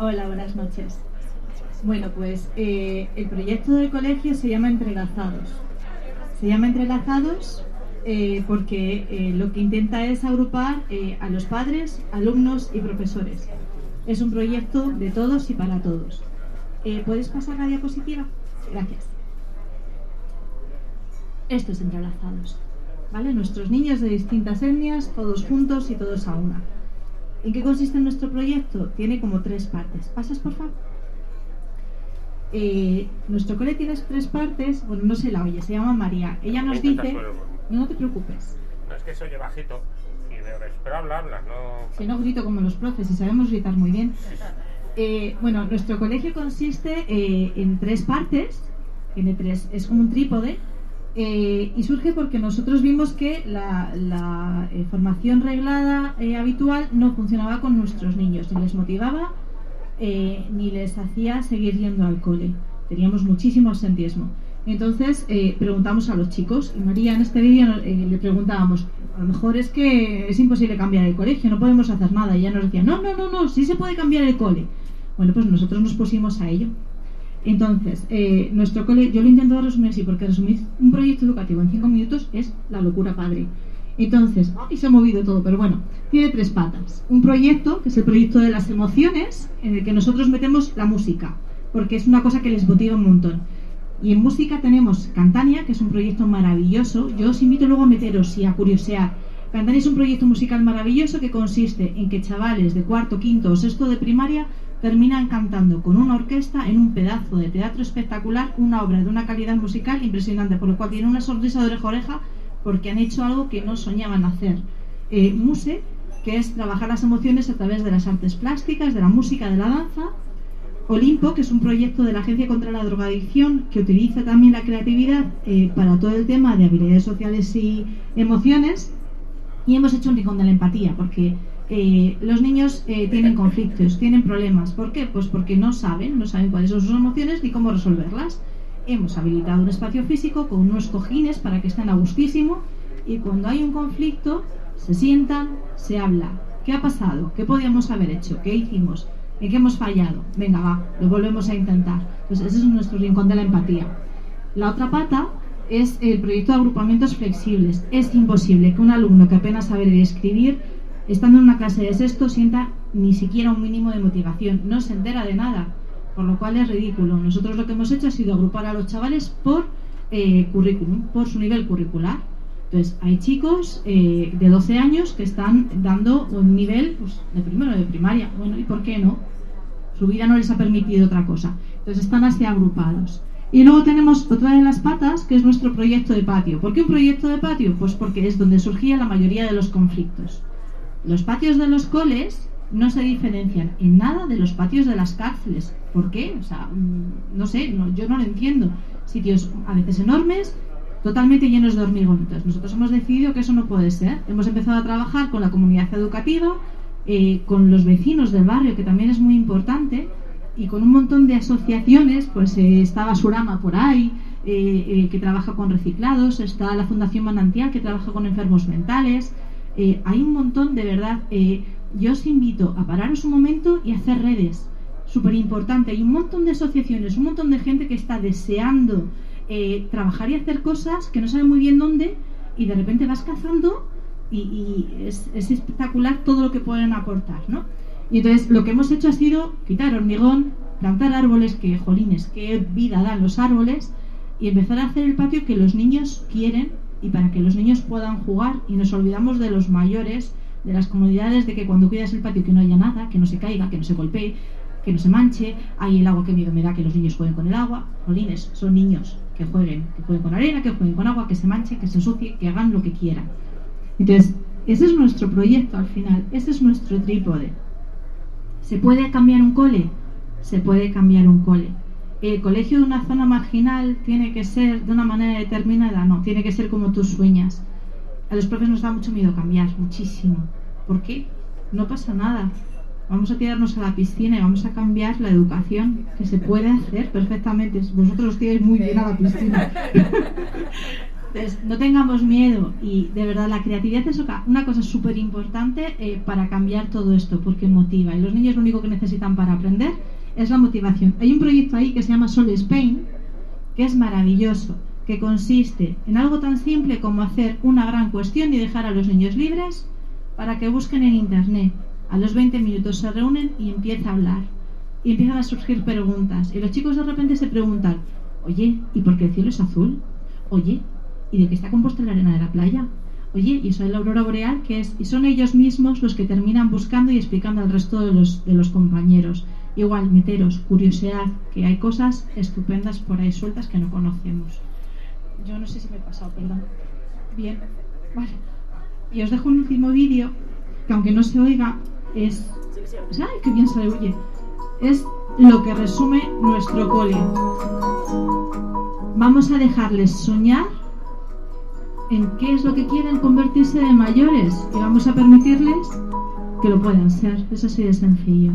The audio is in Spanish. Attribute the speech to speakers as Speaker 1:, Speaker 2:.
Speaker 1: Hola, buenas noches. Bueno, pues eh, el proyecto del colegio se llama Entrelazados. Se llama Entrelazados eh, porque eh, lo que intenta es agrupar a los padres, alumnos y profesores. Es un proyecto de todos y para todos. ¿Puedes pasar la diapositiva? Gracias. Esto es Entrelazados. ¿Vale? Nuestros niños de distintas etnias, todos juntos y todos a una. ¿En qué consiste nuestro proyecto? Tiene como tres partes. ¿Pasas, por favor? Eh, nuestro cole tiene tres partes. Bueno, no se la oye, se llama María. Ella nos dice. No, te preocupes.
Speaker 2: No es que se oye bajito. Y espero hablarlas, no.
Speaker 1: Si no grito como los profes y sabemos gritar muy bien. Eh, bueno, nuestro colegio consiste eh, en tres partes. Tiene tres. Es como un trípode eh, y surge porque nosotros vimos que la, eh, formación reglada eh, habitual no funcionaba con nuestros niños, ni les motivaba ni les hacía seguir yendo al cole. Teníamos muchísimo absentismo. Entonces preguntamos a los chicos, y María en este vídeo le preguntábamos, a lo mejor es que es imposible cambiar el colegio, no podemos hacer nada. Y ella nos decía, no, no, no, no, sí se puede cambiar el cole. Bueno, pues nosotros nos pusimos a ello. Entonces, eh, nuestro cole, yo lo intento resumir así, porque resumir un proyecto educativo en cinco minutos es la locura padre. Entonces, y se ha movido todo, pero bueno, tiene tres patas. Un proyecto, que es el proyecto de las emociones, en el que nosotros metemos la música, porque es una cosa que les motiva un montón. Y en música tenemos Cantania, que es un proyecto maravilloso. Yo os invito luego a meteros y a curiosear. Cantania es un proyecto musical maravilloso que consiste en que chavales de cuarto, quinto o sexto de primaria terminan cantando con una orquesta en un pedazo de teatro espectacular una obra de una calidad musical impresionante, por lo cual tienen una sonrisa de oreja a oreja porque han hecho algo que no soñaban hacer. Eh, Muse, que es trabajar las emociones a través de las artes plásticas, de la música, de la danza. Olimpo, que es un proyecto de la Agencia contra la Drogadicción que utiliza también la creatividad eh, para todo el tema de habilidades sociales y emociones. Y hemos hecho un rincón de la empatía, porque los niños eh, tienen conflictos, tienen problemas. ¿Por qué? Pues porque no saben, no saben cuáles son sus emociones ni cómo resolverlas. Hemos habilitado un espacio físico con unos cojines para que estén a gustísimo y cuando hay un conflicto se sientan, se habla. ¿Qué ha pasado? ¿Qué podíamos haber hecho? ¿Qué hicimos? ¿En qué hemos fallado? Venga, va, lo volvemos a intentar. Pues ese es nuestro rincón de la empatía. La otra pata es el proyecto de agrupamientos flexibles. Es imposible que un alumno que apenas sabe escribir estando en una clase de sexto sienta ni siquiera un mínimo de motivación, no se entera de nada, por lo cual es ridículo. Nosotros lo que hemos hecho ha sido agrupar a los chavales por eh, currículum, por su nivel curricular. Entonces, hay chicos eh, de 12 años que están dando un nivel pues, de primero de primaria. Bueno, ¿y por qué no? Su vida no les ha permitido otra cosa. Entonces, están así agrupados. Y luego tenemos otra de las patas, que es nuestro proyecto de patio. ¿Por qué un proyecto de patio? Pues porque es donde surgía la mayoría de los conflictos. Los patios de los coles no se diferencian en nada de los patios de las cárceles. ¿Por qué? O sea, mm, no sé, yo no lo entiendo. Sitios a veces enormes, totalmente llenos de hormigonitos. Nosotros hemos decidido que eso no puede ser. Hemos empezado a trabajar con la comunidad educativa, eh, con los vecinos del barrio, que también es muy importante, y con un montón de asociaciones, pues eh, está Basurama por ahí, eh, que trabaja con reciclados, está la Fundación Manantial, que trabaja con enfermos mentales, eh, hay un montón, de verdad, eh, yo os invito a pararos un momento y hacer redes. Súper importante. Hay un montón de asociaciones, un montón de gente que está deseando eh, trabajar y hacer cosas que no sabe muy bien dónde y de repente vas cazando y, es, espectacular todo lo que pueden aportar, ¿no? Y entonces lo que hemos hecho ha sido quitar hormigón, plantar árboles, que jolines, qué vida dan los árboles, y empezar a hacer el patio que los niños quieren y para que los niños puedan jugar y nos olvidamos de los mayores, de las comunidades, de que cuando cuidas el patio que no haya nada, que no se caiga, que no se golpee, que no se manche, hay el agua que miedo me da que los niños jueguen con el agua, Jolines, son niños que jueguen, que jueguen con arena, que jueguen con agua, que se manche, que se ensucie, que hagan lo que quieran. Entonces, ese es nuestro proyecto al final, ese es nuestro trípode. ¿Se puede cambiar un cole? Se puede cambiar un cole el colegio de una zona marginal tiene que ser de una manera determinada, no, tiene que ser como tú sueñas. A los profes nos da mucho miedo cambiar, muchísimo. ¿Por qué? No pasa nada. Vamos a tirarnos a la piscina y vamos a cambiar la educación, que se puede hacer perfectamente. Vosotros os tiráis muy bien a la piscina. Entonces, no tengamos miedo y de verdad la creatividad es una cosa súper importante eh, para cambiar todo esto porque motiva y los niños lo único que necesitan para aprender es la motivación. Hay un proyecto ahí que se llama Sol Spain que es maravilloso, que consiste en algo tan simple como hacer una gran cuestión y dejar a los niños libres para que busquen en internet. A los 20 minutos se reúnen y empieza a hablar y empiezan a surgir preguntas y los chicos de repente se preguntan, oye, ¿y por qué el cielo es azul? Oye, ¿y de qué está compuesta la arena de la playa? Oye, y eso es la aurora boreal, que es, y son ellos mismos los que terminan buscando y explicando al resto de los, de los compañeros. Igual, meteros, curiosidad, que hay cosas estupendas por ahí sueltas que no conocemos. Yo no sé si me he pasado, perdón. Bien, vale. Y os dejo un último vídeo, que aunque no se oiga, es... ¡Ay, qué bien se le oye! Es lo que resume nuestro cole. Vamos a dejarles soñar en qué es lo que quieren convertirse de mayores y vamos a permitirles que lo puedan ser. Es así de sencillo.